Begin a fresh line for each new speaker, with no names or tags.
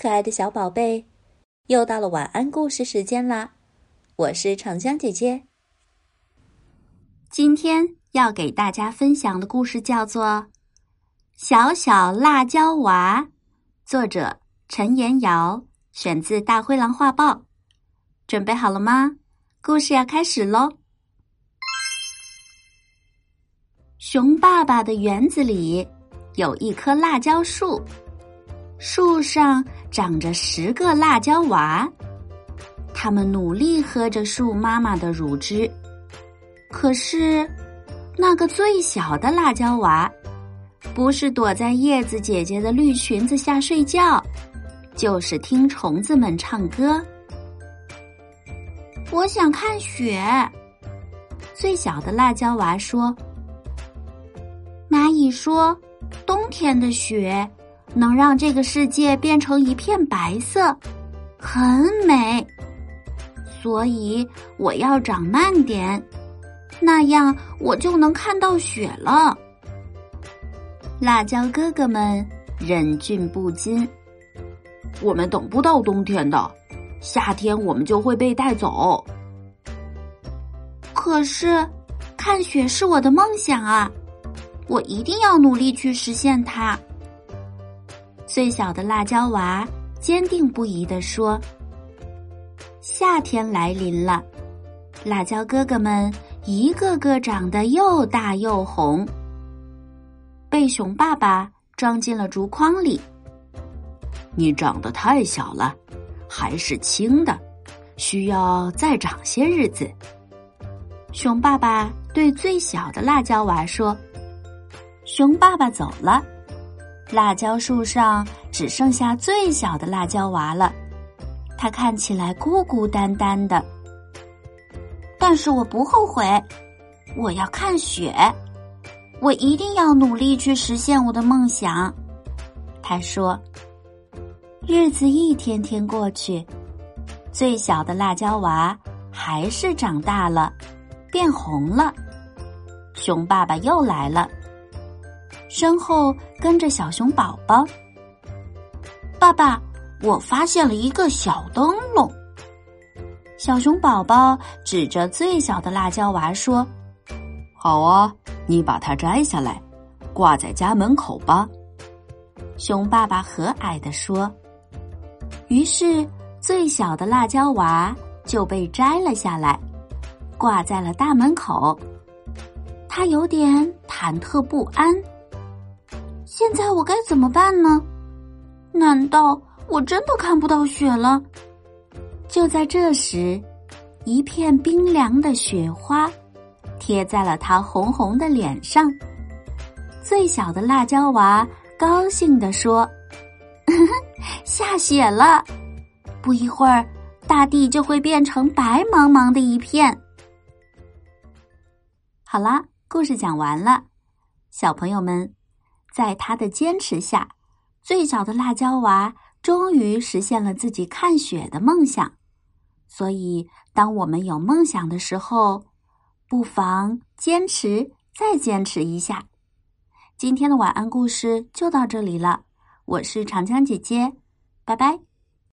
可爱的小宝贝，又到了晚安故事时间啦！我是长江姐姐。
今天要给大家分享的故事叫做《小小辣椒娃》，作者陈妍瑶，选自《大灰狼画报》。准备好了吗？故事要开始喽！熊爸爸的园子里有一棵辣椒树。树上长着十个辣椒娃，他们努力喝着树妈妈的乳汁。可是，那个最小的辣椒娃，不是躲在叶子姐姐的绿裙子下睡觉，就是听虫子们唱歌。我想看雪。最小的辣椒娃说：“蚂蚁说，冬天的雪。”能让这个世界变成一片白色，很美。所以我要长慢点，那样我就能看到雪了。辣椒哥哥们忍俊不禁。
我们等不到冬天的，夏天我们就会被带走。
可是，看雪是我的梦想啊！我一定要努力去实现它。最小的辣椒娃坚定不移地说：“夏天来临了，辣椒哥哥们一个个长得又大又红，被熊爸爸装进了竹筐里。
你长得太小了，还是轻的，需要再长些日子。”
熊爸爸对最小的辣椒娃说：“熊爸爸走了。”辣椒树上只剩下最小的辣椒娃了，它看起来孤孤单单的。但是我不后悔，我要看雪，我一定要努力去实现我的梦想。他说：“日子一天天过去，最小的辣椒娃还是长大了，变红了。熊爸爸又来了。”身后跟着小熊宝宝。爸爸，我发现了一个小灯笼。小熊宝宝指着最小的辣椒娃说：“
好啊，你把它摘下来，挂在家门口吧。”
熊爸爸和蔼地说。于是，最小的辣椒娃就被摘了下来，挂在了大门口。他有点忐忑不安。现在我该怎么办呢？难道我真的看不到雪了？就在这时，一片冰凉的雪花贴在了他红红的脸上。最小的辣椒娃高兴地说：“ 下雪了！不一会儿，大地就会变成白茫茫的一片。”好啦，故事讲完了，小朋友们。在他的坚持下，最小的辣椒娃终于实现了自己看雪的梦想。所以，当我们有梦想的时候，不妨坚持，再坚持一下。今天的晚安故事就到这里了，我是长江姐姐，拜拜。